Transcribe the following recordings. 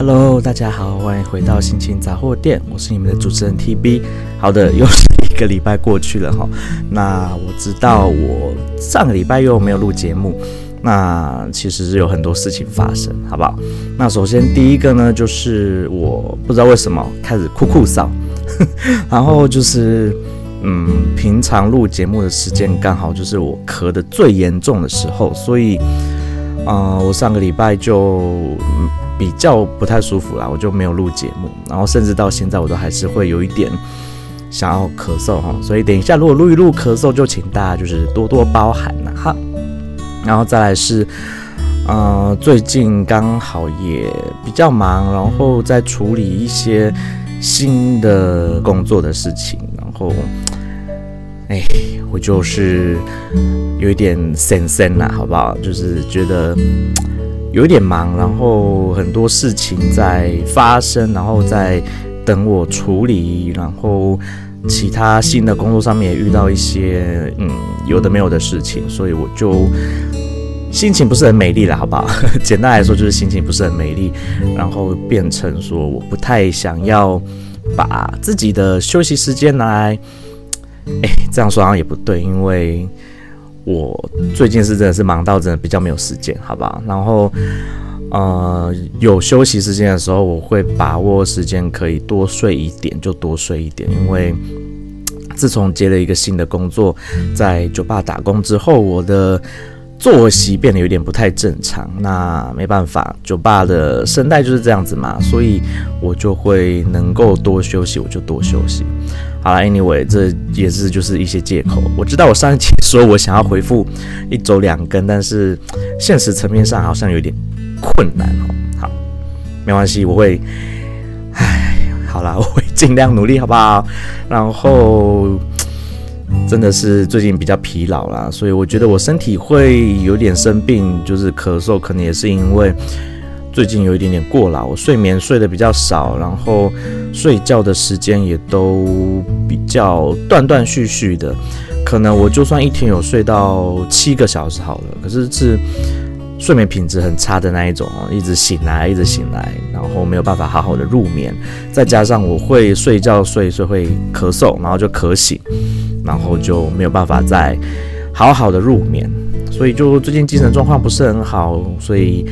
Hello，大家好，欢迎回到心情杂货店，我是你们的主持人 TB。好的，又是一个礼拜过去了哈。那我知道我上个礼拜又没有录节目，那其实是有很多事情发生，好不好？那首先第一个呢，就是我不知道为什么开始酷酷嗽，然后就是嗯，平常录节目的时间刚好就是我咳得最严重的时候，所以啊、我上个礼拜就。比较不太舒服啦，我就没有录节目，然后甚至到现在我都还是会有一点想要咳嗽哈，所以等一下如果录一录咳嗽，就请大家就是多多包涵了哈。然后再来是，呃，最近刚好也比较忙，然后在处理一些新的工作的事情，然后，哎，我就是有一点神神啦，好不好？就是觉得。有一点忙，然后很多事情在发生，然后在等我处理，然后其他新的工作上面也遇到一些嗯有的没有的事情，所以我就心情不是很美丽了，好不好？简单来说就是心情不是很美丽，然后变成说我不太想要把自己的休息时间拿来，哎，这样说好像也不对，因为。我最近是真的是忙到真的比较没有时间，好不好？然后，呃，有休息时间的时候，我会把握时间，可以多睡一点就多睡一点。因为自从接了一个新的工作，在酒吧打工之后，我的作息变得有点不太正常。那没办法，酒吧的声带就是这样子嘛，所以我就会能够多休息，我就多休息。好了，Anyway，这也是就是一些借口。我知道我上一期说我想要回复一周两更，但是现实层面上好像有点困难哦。好，没关系，我会，唉，好啦，我会尽量努力，好不好？然后真的是最近比较疲劳啦，所以我觉得我身体会有点生病，就是咳嗽，可能也是因为。最近有一点点过劳，我睡眠睡得比较少，然后睡觉的时间也都比较断断续续的。可能我就算一天有睡到七个小时好了，可是是睡眠品质很差的那一种，一直醒来，一直醒来，然后没有办法好好的入眠。再加上我会睡觉睡睡会咳嗽，然后就咳醒，然后就没有办法再好好的入眠。所以就最近精神状况不是很好，所以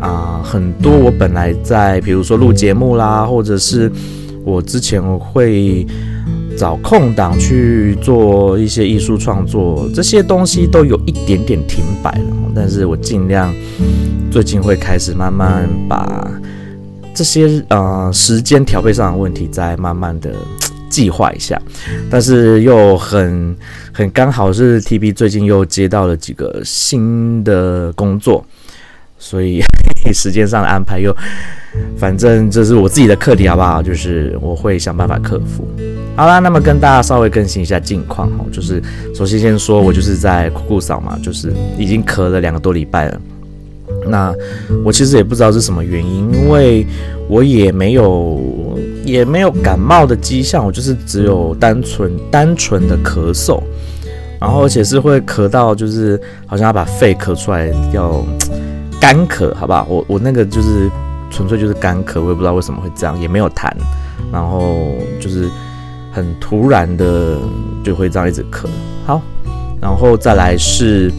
啊、很多我本来在比如说录节目啦，或者是我之前我会找空档去做一些艺术创作，这些东西都有一点点停摆了。但是我尽量最近会开始慢慢把这些呃时间调配上的问题再慢慢的。计划一下，但是又很很刚好是 TB 最近又接到了几个新的工作，所以 时间上的安排又，反正这是我自己的课题，好不好？就是我会想办法克服。好啦，那么跟大家稍微更新一下近况哈，就是首先先说我就是在酷酷扫嘛，就是已经咳了两个多礼拜了。那我其实也不知道是什么原因，因为我也没有也没有感冒的迹象，我就是只有单纯单纯的咳嗽，然后而且是会咳到就是好像要把肺咳出来，要干咳，好不好？我我那个就是纯粹就是干咳，我也不知道为什么会这样，也没有痰，然后就是很突然的就会这样一直咳。好，然后再来是。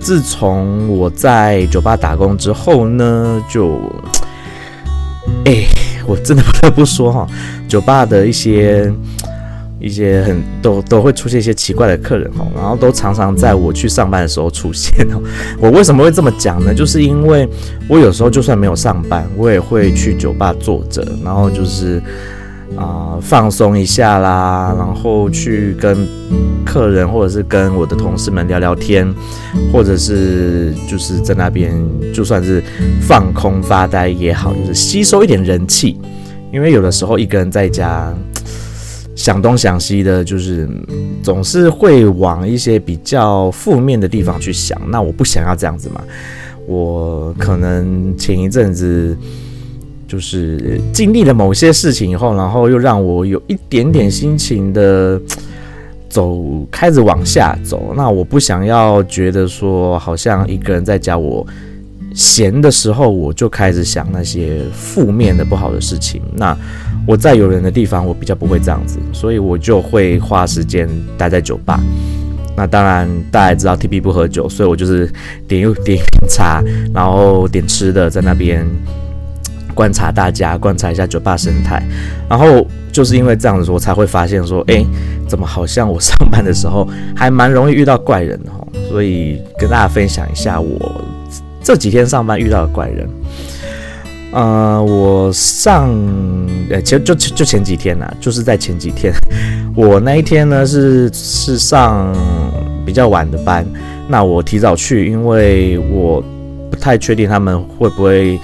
自从我在酒吧打工之后呢，就，哎、我真的不得不说哈，酒吧的一些一些很都都会出现一些奇怪的客人哦，然后都常常在我去上班的时候出现哦。我为什么会这么讲呢？就是因为我有时候就算没有上班，我也会去酒吧坐着，然后就是。啊、放松一下啦，然后去跟客人或者是跟我的同事们聊聊天，或者是就是在那边就算是放空发呆也好，就是吸收一点人气。因为有的时候一个人在家想东想西的，就是总是会往一些比较负面的地方去想。那我不想要这样子嘛，我可能前一阵子。就是经历了某些事情以后，然后又让我有一点点心情的走，开始往下走。那我不想要觉得说，好像一个人在家，我闲的时候，我就开始想那些负面的不好的事情。那我在有人的地方，我比较不会这样子，所以我就会花时间待在酒吧。那当然，大家知道 TB 不喝酒，所以我就是点又点茶，然后点吃的，在那边观察大家，观察一下酒吧生态。然后就是因为这样子，我才会发现说，哎，怎么好像我上班的时候还蛮容易遇到怪人哦。所以跟大家分享一下我这几天上班遇到的怪人。呃，我上呃，其实就就前几天呐、就是在前几天，我那一天呢是是上比较晚的班，那我提早去，因为我不太确定他们会不会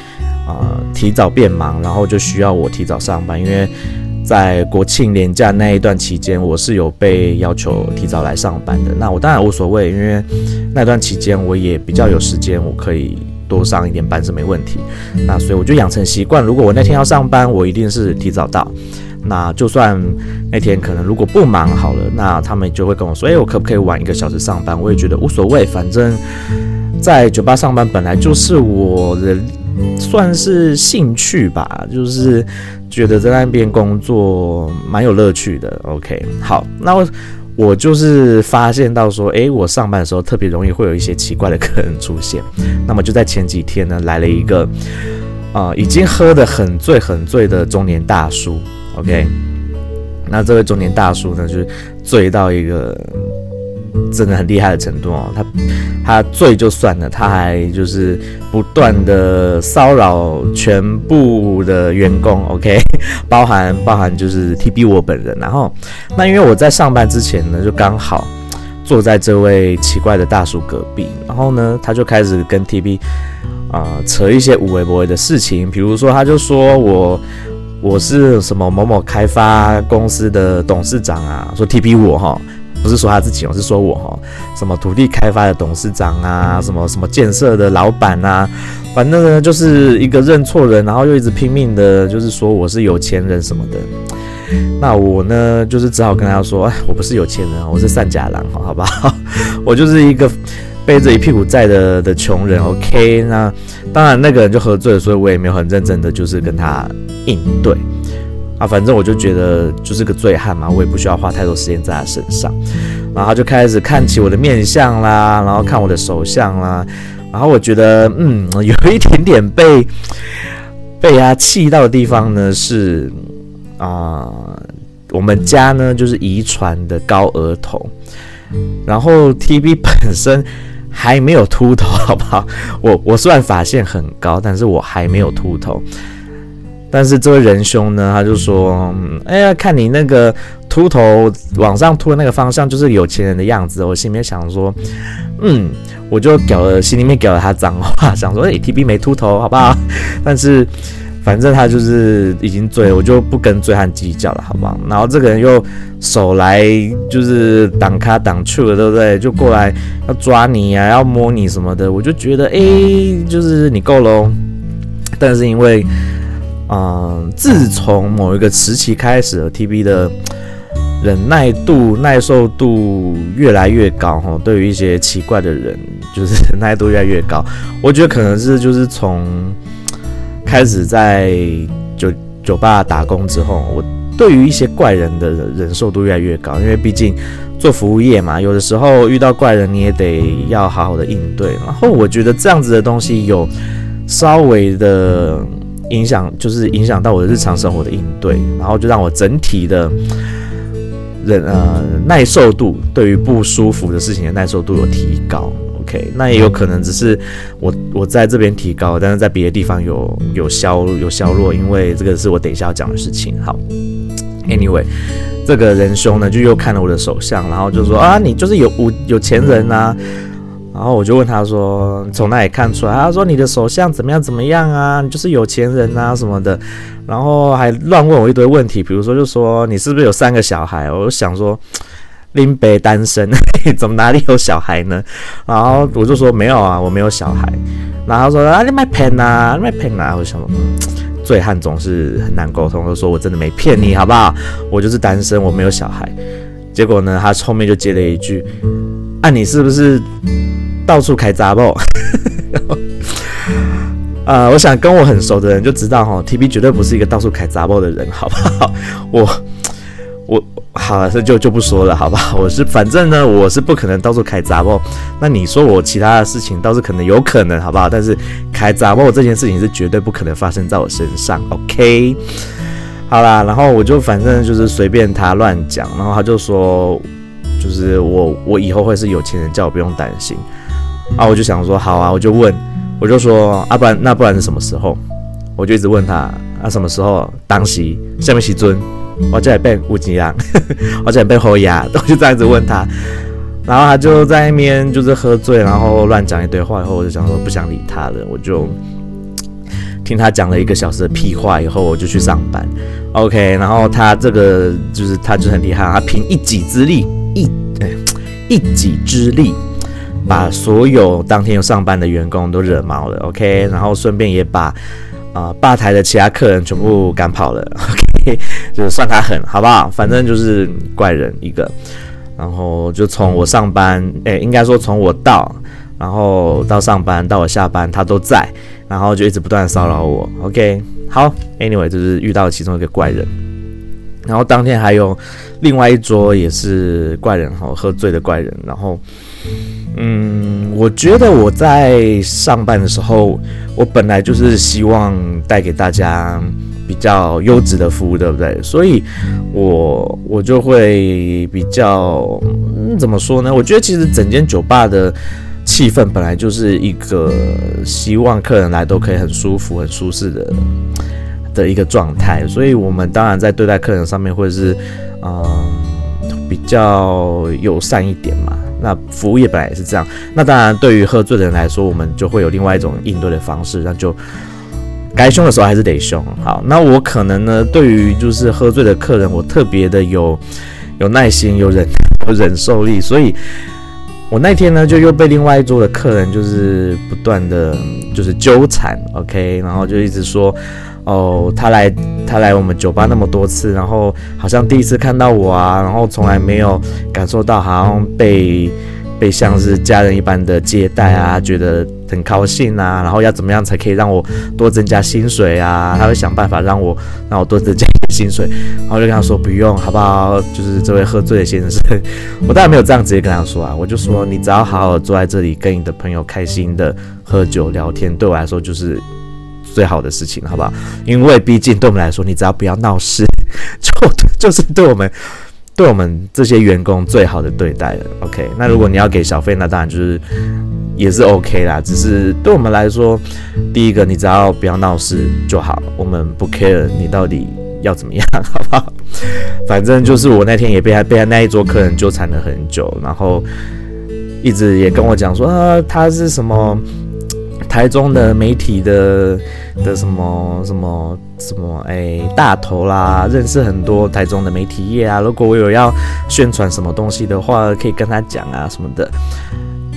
呃提早变忙，然后就需要我提早上班，因为在国庆连假那一段期间，我是有被要求提早来上班的。那我当然无所谓，因为那段期间我也比较有时间，我可以。多上一点班是没问题，那所以我就养成习惯，如果我那天要上班，我一定是提早到。那就算那天可能如果不忙好了，那他们就会跟我说，诶，我可不可以晚一个小时上班？我也觉得无所谓，反正在酒吧上班本来就是我的算是兴趣吧，就是觉得在那边工作蛮有乐趣的。OK，好，那我。我就是发现到说，诶，我上班的时候特别容易会有一些奇怪的客人出现。那么就在前几天呢，来了一个，啊、已经喝得很醉很醉的中年大叔。OK，那这位中年大叔呢，就是醉到一个。真的很厉害的程度哦，他他醉就算了，他还就是不断的骚扰全部的员工，OK，包含包含就是 TB 我本人，然后那因为我在上班之前呢，就刚好坐在这位奇怪的大叔隔壁，然后呢，他就开始跟 TB 啊、扯一些无微不微的事情，比如说他就说我我是什么某某开发公司的董事长啊，说 TB 我哈。不是说他自己，我是说我哈，什么土地开发的董事长啊，什么什么建设的老板啊，反正呢就是一个认错人，然后又一直拼命的，就是说我是有钱人什么的。那我呢，就是只好跟他说，哎，我不是有钱人，我是善假郎，好不好？我就是一个背着一屁股债的的穷人。OK，那当然那个人就喝醉了，所以我也没有很认真的就是跟他应对。啊，反正我就觉得就是个醉汉嘛，我也不需要花太多时间在他身上。然后他就开始看起我的面相啦，然后看我的手相啦。然后我觉得，嗯，有一点点被被他气到的地方呢，是啊、我们家呢就是遗传的高额头，然后 TB 本身还没有秃头，好不好？我我虽然发线很高，但是我还没有秃头。但是这位仁兄呢，他就说：“哎呀，看你那个秃头往上秃的那个方向，就是有钱人的样子。”我心里面想说：“嗯，我就搞了，心里面搞了他脏话，想说：哎，TB 没秃头，好不好？但是反正他就是已经醉了，我就不跟醉汉计较了，好不好？然后这个人又手来就是挡卡挡去了，对不对？就过来要抓你呀、啊，要摸你什么的，我就觉得，哎，就是你够喽。但是因为……嗯，自从某一个时期开始，TB 的忍耐度、耐受度越来越高哈。对于一些奇怪的人，就是 忍耐度越来越高。我觉得可能是就是从开始在酒酒吧打工之后，我对于一些怪人的忍受度越来越高。因为毕竟做服务业嘛，有的时候遇到怪人，你也得要好好的应对。然后我觉得这样子的东西有稍微的。影响就是影响到我的日常生活的应对，然后就让我整体的忍呃耐受度，对于不舒服的事情的耐受度有提高。OK，那也有可能只是我我在这边提高，但是在别的地方有有消有消弱，因为这个是我等一下要讲的事情。好，Anyway，这个仁兄呢就又看了我的手相，然后就说啊，你就是有有有钱人呐、啊。然后我就问他说：“从哪里看出来？”他说：“你的手相怎么样怎么样啊？你就是有钱人啊什么的。”然后还乱问我一堆问题，比如说就说你是不是有三个小孩？我就想说林北单身，怎么哪里有小孩呢？然后我就说没有啊，我没有小孩。然后他说啊，你卖骗啊，你卖骗啊！我就想说，醉汉总是很难沟通，就说我真的没骗你，好不好？我就是单身，我没有小孩。结果呢，他后面就接了一句：“啊，你是不是？”到处开杂报，呃，我想跟我很熟的人就知道哈，T B 绝对不是一个到处开杂报的人，好不好？我我好了，这就就不说了，好吧？我是反正呢，我是不可能到处开杂报。那你说我其他的事情倒是可能有可能，好不好？但是开杂报这件事情是绝对不可能发生在我身上，OK？好啦，然后我就反正就是随便他乱讲，然后他就说，就是我我以后会是有钱人，叫我不用担心。啊，我就想说好啊，我就问。我就说啊，不然那不然是什么时候？我就一直问他啊，什么时候？当时下面时尊，我就来变乌吉郎，我就来变侯牙，我就这样子问他，然后他就在那边就是喝醉，然后乱讲一堆话，以后我就想说不想理他了，我就听他讲了一个小时的屁话，以后我就去上班。OK，然后他这个就是他就很厉害，他凭一己之力，一一己之力。把所有当天有上班的员工都惹毛了，OK，然后顺便也把啊、呃、吧台的其他客人全部赶跑了，OK，就是算他狠，好不好？反正就是怪人一个，然后就从我上班，诶，应该说从我到，然后到上班到我下班，他都在，然后就一直不断骚扰我，OK，好，Anyway，就是遇到了其中一个怪人，然后当天还有另外一桌也是怪人哈，喝醉的怪人，然后。嗯，我觉得我在上班的时候，我本来就是希望带给大家比较优质的服务，对不对？所以我我就会比较，嗯，怎么说呢？我觉得其实整间酒吧的气氛本来就是一个希望客人来都可以很舒服、很舒适的的一个状态，所以我们当然在对待客人上面会是嗯比较友善一点嘛。那服务业本来也是这样，那当然对于喝醉的人来说，我们就会有另外一种应对的方式，那就该凶的时候还是得凶。好，那我可能呢，对于就是喝醉的客人，我特别的有有耐心、有忍有忍受力，所以我那天呢就又被另外一桌的客人就是不断的就是纠缠，OK，然后就一直说。哦，他来，他来我们酒吧那么多次，然后好像第一次看到我啊，然后从来没有感受到好像被被像是家人一般的接待啊，觉得很高兴啊，然后要怎么样才可以让我多增加薪水啊？他会想办法让我让我多增加薪水，然后就跟他说不用，好不好？就是这位喝醉的先生，我当然没有这样直接跟他说啊，我就说你只要好好坐在这里跟你的朋友开心的喝酒聊天，对我来说就是。最好的事情，好不好？因为毕竟对我们来说，你只要不要闹事，就就是对我们，对我们这些员工最好的对待了。OK，那如果你要给小费，那当然就是也是 OK 啦。只是对我们来说，第一个你只要不要闹事就好，我们不 care 你到底要怎么样，好不好？反正就是我那天也被他被他那一桌客人纠缠了很久，然后一直也跟我讲说呃，他是什么。台中的媒体的的什么什么什么哎、大头啦，认识很多台中的媒体业啊。如果我有要宣传什么东西的话，可以跟他讲啊什么的。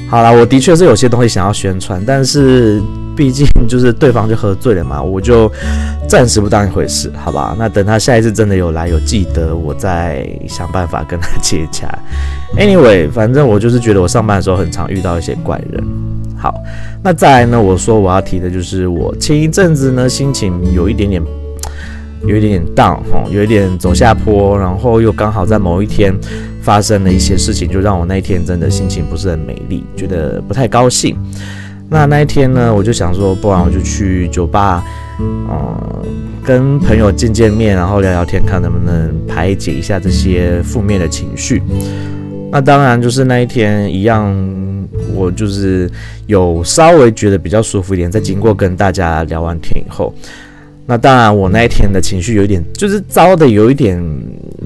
好啦，我的确是有些东西想要宣传，但是毕竟就是对方就喝醉了嘛，我就暂时不当一回事，好吧？那等他下一次真的有来有记得，我再想办法跟他接洽。Anyway，反正我就是觉得我上班的时候很常遇到一些怪人。好，那再来呢？我说我要提的就是我前一阵子呢，心情有一点点，有一点点 down 哦，有一点走下坡，然后又刚好在某一天发生了一些事情，就让我那一天真的心情不是很美丽，觉得不太高兴。那那一天呢，我就想说，不然我就去酒吧，嗯，跟朋友见见面，然后聊聊天，看能不能排解一下这些负面的情绪。那当然就是那一天一样。我就是有稍微觉得比较舒服一点，在经过跟大家聊完天以后，那当然我那一天的情绪有一点，就是糟的有一点，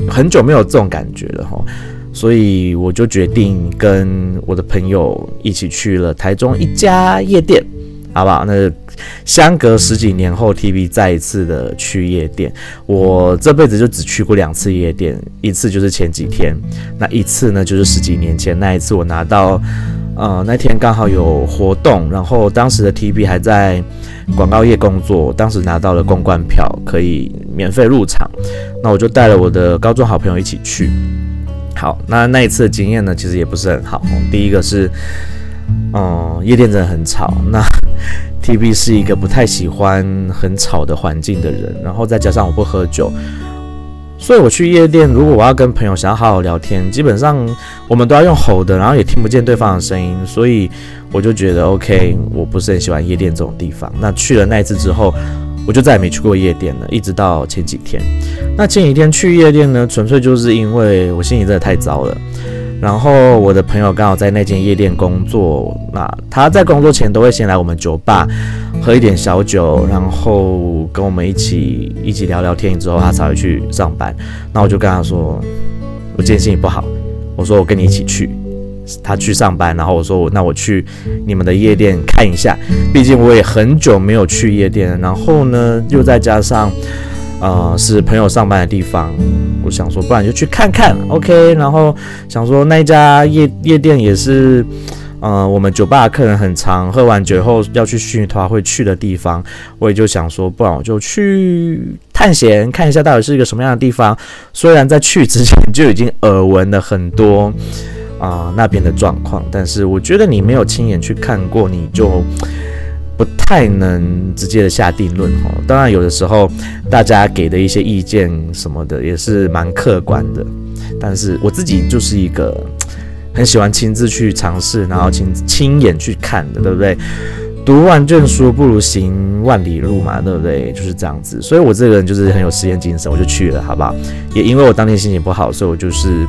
很久没有这种感觉了哈，所以我就决定跟我的朋友一起去了台中一家夜店，好不好？那相隔十几年后，TV 再一次的去夜店，我这辈子就只去过两次夜店，一次就是前几天，那一次呢就是十几年前那一次，我拿到。呃，那天刚好有活动，然后当时的 TB 还在广告业工作，当时拿到了公关票，可以免费入场。那我就带了我的高中好朋友一起去。好，那那一次的经验呢，其实也不是很好。第一个是，嗯，夜店真的很吵。那 TB 是一个不太喜欢很吵的环境的人，然后再加上我不喝酒，所以我去夜店，如果我要跟朋友想要好好聊天，基本上我们都要用吼的，然后也听不见对方的声音，所以我就觉得 OK，我不是很喜欢夜店这种地方。那去了那一次之后，我就再也没去过夜店了，一直到前几天。那前几天去夜店呢，纯粹就是因为我心情真的太糟了。然后我的朋友刚好在那间夜店工作，那他在工作前都会先来我们酒吧喝一点小酒，然后跟我们一起一起聊聊天，之后他才会去上班。那我就跟他说，我今天心情不好，我说我跟你一起去。他去上班，然后我说那我去你们的夜店看一下，毕竟我也很久没有去夜店，然后呢又再加上。呃，是朋友上班的地方，我想说，不然就去看看，OK。然后想说那家夜夜店也是，呃，我们酒吧客人很常，喝完酒后要去训团会去的地方，我也就想说，不然我就去探险看一下到底是一个什么样的地方。虽然在去之前就已经耳闻了很多啊、那边的状况，但是我觉得你没有亲眼去看过，你就。不太能直接的下定论哈，当然有的时候大家给的一些意见什么的也是蛮客观的，但是我自己就是一个很喜欢亲自去尝试，然后亲亲眼去看的，对不对？读万卷书不如行万里路嘛，对不对？就是这样子，所以我这个人就是很有实验精神，我就去了，好不好？也因为我当天心情不好，所以我就是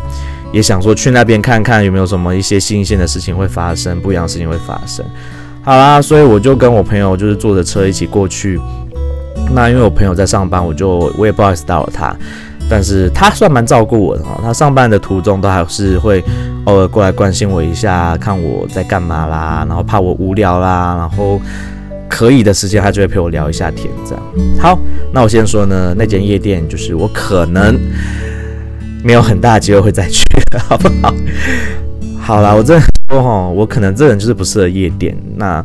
也想说去那边看看有没有什么一些新鲜的事情会发生，不一样的事情会发生。好啦，所以我就跟我朋友就是坐着车一起过去。那因为我朋友在上班，我就我也不好意思打扰他，但是他算蛮照顾我的哦。他上班的途中都还是会偶尔过来关心我一下，看我在干嘛啦，然后怕我无聊啦，然后可以的时间他就会陪我聊一下天，这样。好，那我先说呢，那间夜店就是我可能 没有很大机会会再去，好不好？好啦，我这。说哈，我可能这人就是不适合夜店。那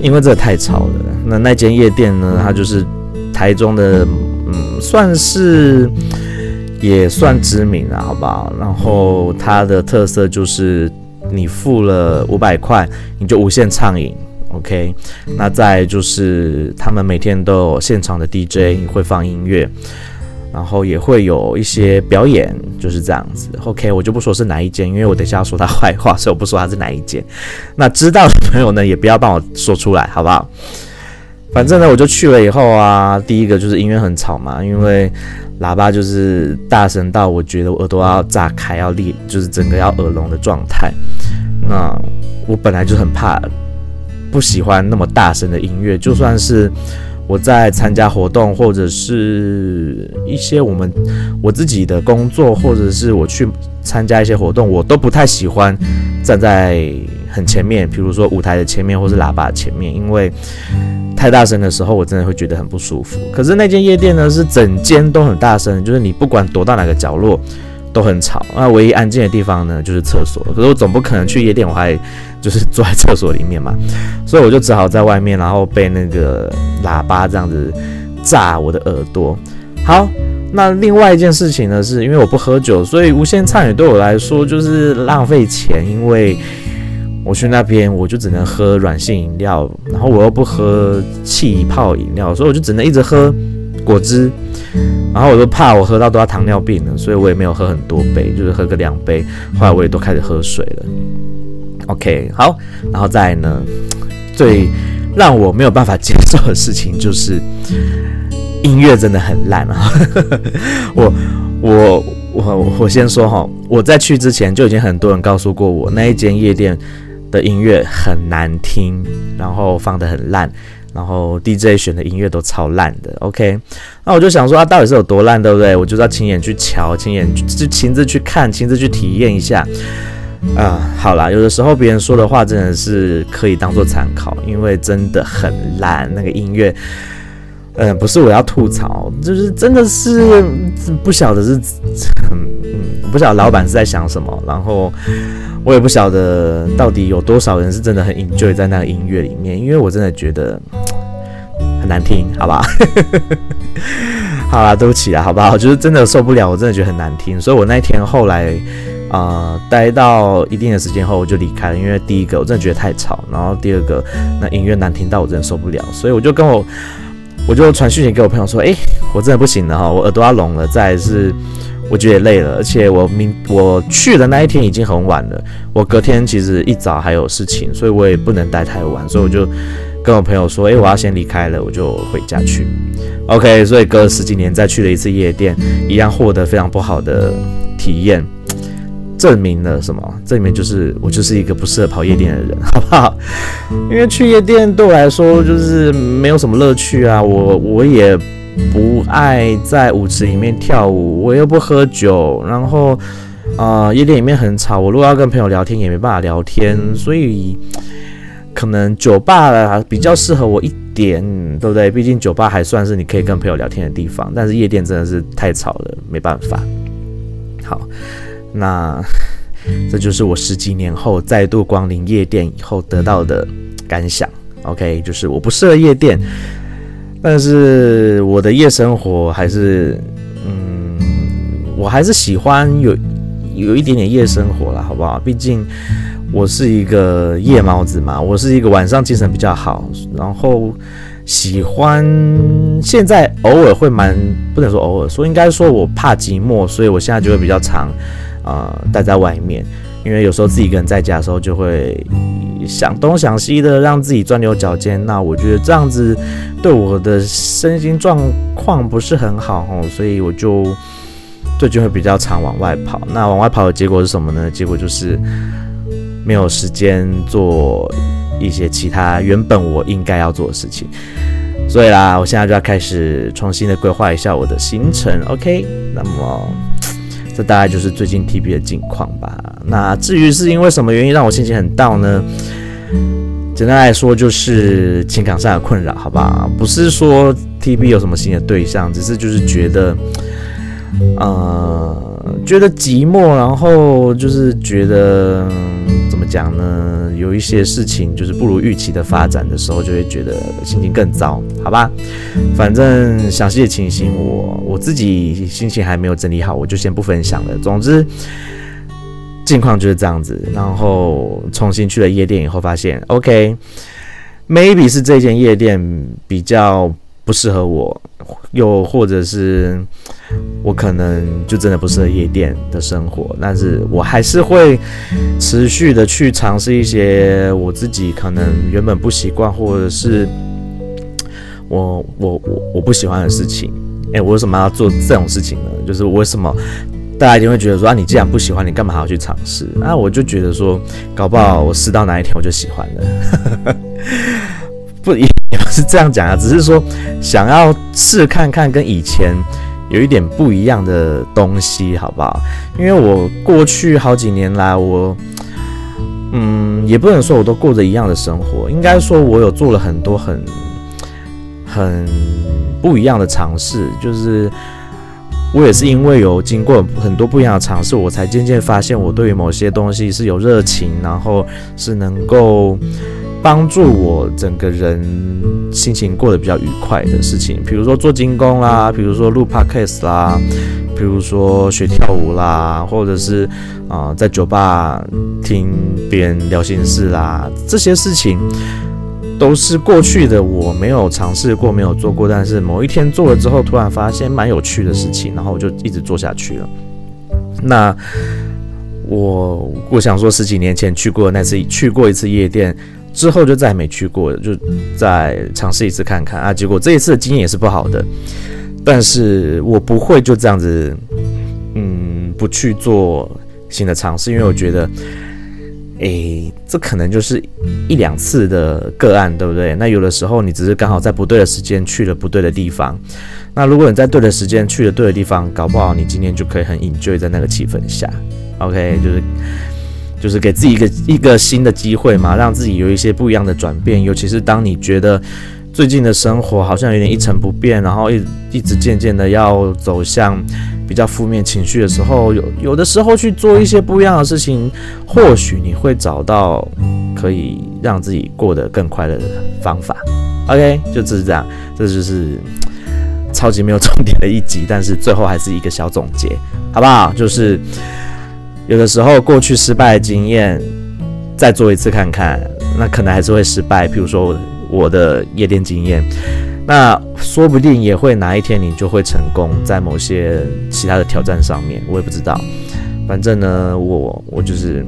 因为这太吵了。那那间夜店呢，它就是台中的，嗯，算是也算知名了，好不好？然后它的特色就是你付了五百块，你就无限畅饮。OK，那再就是他们每天都有现场的 DJ 会放音乐。然后也会有一些表演，就是这样子。OK，我就不说是哪一间，因为我等一下要说他坏话，所以我不说他是哪一间。那知道的朋友呢，也不要帮我说出来，好不好？反正呢，我就去了以后啊，第一个就是音乐很吵嘛，因为喇叭就是大声到我觉得我耳朵要炸开，要裂，就是整个要耳聋的状态。那我本来就很怕，不喜欢那么大声的音乐，就算是。我在参加活动，或者是一些我们我自己的工作，或者是我去参加一些活动，我都不太喜欢站在很前面，比如说舞台的前面，或是喇叭前面，因为太大声的时候，我真的会觉得很不舒服。可是那间夜店呢，是整间都很大声，就是你不管躲到哪个角落都很吵。那唯一安静的地方呢，就是厕所。可是我总不可能去夜店，我还。就是坐在厕所里面嘛，所以我就只好在外面，然后被那个喇叭这样子炸我的耳朵。好，那另外一件事情呢，是因为我不喝酒，所以无限畅饮对我来说就是浪费钱，因为我去那边我就只能喝软性饮料，然后我又不喝气泡饮料，所以我就只能一直喝果汁，然后我就怕我喝到都要糖尿病了，所以我也没有喝很多杯，就是喝个两杯，后来我也都开始喝水了。OK，好，然后再呢，最让我没有办法接受的事情就是音乐真的很烂啊！我我我我先说哈，我在去之前就已经很多人告诉过我，那一间夜店的音乐很难听，然后放得很烂，然后 DJ 选的音乐都超烂的。OK，那我就想说，啊，到底是有多烂，对不对？我就要亲眼去瞧，亲眼就亲自去看，亲自去体验一下。啊、好啦，有的时候别人说的话真的是可以当做参考，因为真的很烂，那个音乐，嗯、不是我要吐槽，就是真的是不晓得是，嗯，不晓得老板是在想什么，然后我也不晓得到底有多少人是真的很 enjoy 在那个音乐里面，因为我真的觉得很难听，好吧？好啦，对不起啦，好不好？就是真的受不了，我真的觉得很难听，所以我那天后来。啊、待到一定的时间后我就离开了，因为第一个我真的觉得太吵，然后第二个那音乐难听到我真的受不了，所以我就跟我我就传讯息给我朋友说，哎，我真的不行了哈，我耳朵要聋了，再来是我觉得也累了，而且我明我去的那一天已经很晚了，我隔天其实一早还有事情，所以我也不能待太晚，所以我就跟我朋友说，哎，我要先离开了，我就回家去。OK，所以隔了十几年再去了一次夜店，一样获得非常不好的体验。证明了什么？这里面就是我就是一个不适合跑夜店的人，好不好？因为去夜店对我来说就是没有什么乐趣啊。我我也不爱在舞池里面跳舞，我又不喝酒，然后啊、呃，夜店里面很吵。我如果要跟朋友聊天，也没办法聊天，所以可能酒吧比较适合我一点，对不对？毕竟酒吧还算是你可以跟朋友聊天的地方，但是夜店真的是太吵了，没办法。好。那这就是我十几年后再度光临夜店以后得到的感想。OK，就是我不适合夜店，但是我的夜生活还是，嗯，我还是喜欢有有一点点夜生活啦，好不好？毕竟我是一个夜猫子嘛，我是一个晚上精神比较好，然后喜欢现在偶尔会蛮不能说偶尔说，应该说我怕寂寞，所以我现在就会比较常。啊、待在外面，因为有时候自己一个人在家的时候，就会想东想西的，让自己钻牛角尖。那我觉得这样子对我的身心状况不是很好哦，所以我就最近会比较常往外跑。那往外跑的结果是什么呢？结果就是没有时间做一些其他原本我应该要做的事情。所以啦，我现在就要开始重新的规划一下我的行程。OK，那么。这大概就是最近 TB 的近况吧。那至于是因为什么原因让我心情很 down 呢？简单来说就是情感上的困扰，好吧？不是说 TB 有什么新的对象，只是就是觉得，呃，觉得寂寞，然后就是觉得。讲呢，有一些事情就是不如预期的发展的时候，就会觉得心情更糟，好吧？反正详细的情形我我自己心情还没有整理好，我就先不分享了。总之，近况就是这样子。然后重新去了夜店以后，发现 OK，maybe 是这间夜店比较不适合我，又或者是。我可能就真的不适合夜店的生活，但是我还是会持续的去尝试一些我自己可能原本不习惯，或者是我我我我不喜欢的事情。诶，我为什么要做这种事情呢？就是为什么大家一定会觉得说啊，你既然不喜欢，你干嘛还要去尝试？那我就觉得说，搞不好我试到哪一天我就喜欢了。不 也不是这样讲啊，只是说想要试看看跟以前。有一点不一样的东西，好不好？因为我过去好几年来，我，嗯，也不能说我都过着一样的生活，应该说我有做了很多很，很不一样的尝试。就是我也是因为有经过很多不一样的尝试，我才渐渐发现我对于某些东西是有热情，然后是能够。帮助我整个人心情过得比较愉快的事情，比如说做精工啦，比如说录 podcast 啦，比如说学跳舞啦，或者是啊、在酒吧听别人聊心事啦，这些事情都是过去的我没有尝试过、没有做过，但是某一天做了之后，突然发现蛮有趣的事情，然后我就一直做下去了。那我我想说，十几年前去过那次，去过一次夜店。之后就再也没去过，就再尝试一次看看啊。结果这一次的经验也是不好的，但是我不会就这样子，嗯，不去做新的尝试，因为我觉得，诶，这可能就是一两次的个案，对不对？那有的时候你只是刚好在不对的时间去了不对的地方，那如果你在对的时间去了对的地方，搞不好你今天就可以很 enjoy 在那个气氛下，OK，就是。就是给自己一个一个新的机会嘛，让自己有一些不一样的转变。尤其是当你觉得最近的生活好像有点一成不变，然后一一直渐渐的要走向比较负面情绪的时候，有有的时候去做一些不一样的事情，或许你会找到可以让自己过得更快乐的方法。OK，就只是这样，这就是超级没有重点的一集，但是最后还是一个小总结，好不好？就是。有的时候过去失败的经验再做一次看看，那可能还是会失败。譬如说我的夜店经验，那说不定也会哪一天你就会成功，在某些其他的挑战上面，我也不知道。反正呢，我我就是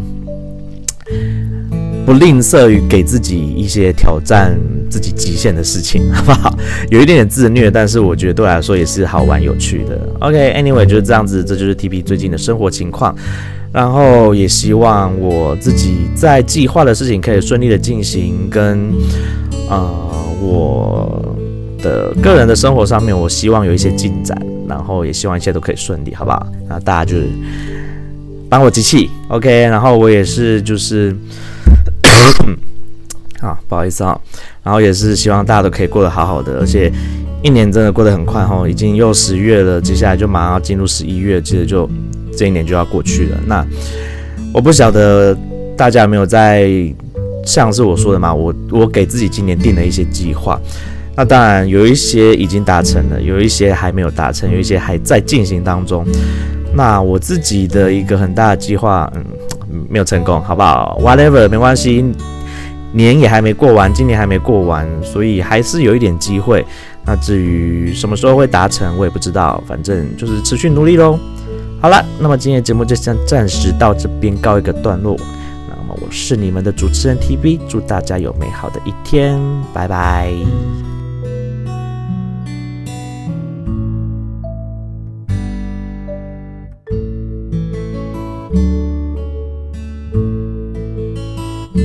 不吝啬于给自己一些挑战自己极限的事情，好不好？有一点点自虐，但是我觉得对我来说也是好玩有趣的。OK，Anyway，就是这样子，这就是 TB 最近的生活情况。然后也希望我自己在计划的事情可以顺利的进行，跟呃我的个人的生活上面，我希望有一些进展，然后也希望一切都可以顺利，好不好？那大家就是帮我集气，OK。然后我也是就是 啊，不好意思啊，然后也是希望大家都可以过得好好的，而且一年真的过得很快哈，已经又十月了，接下来就马上要进入十一月，其实就。这一年就要过去了，那我不晓得大家有没有在像是我说的嘛，我我给自己今年定了一些计划，那当然有一些已经达成了，有一些还没有达成，有一些还在进行当中。那我自己的一个很大的计划，嗯，没有成功，好不好？Whatever，没关系，年也还没过完，今年还没过完，所以还是有一点机会。那至于什么时候会达成，我也不知道，反正就是持续努力喽。好了，那么今天的节目就先暂时到这边告一个段落。那么我是你们的主持人 TV，祝大家有美好的一天，拜拜。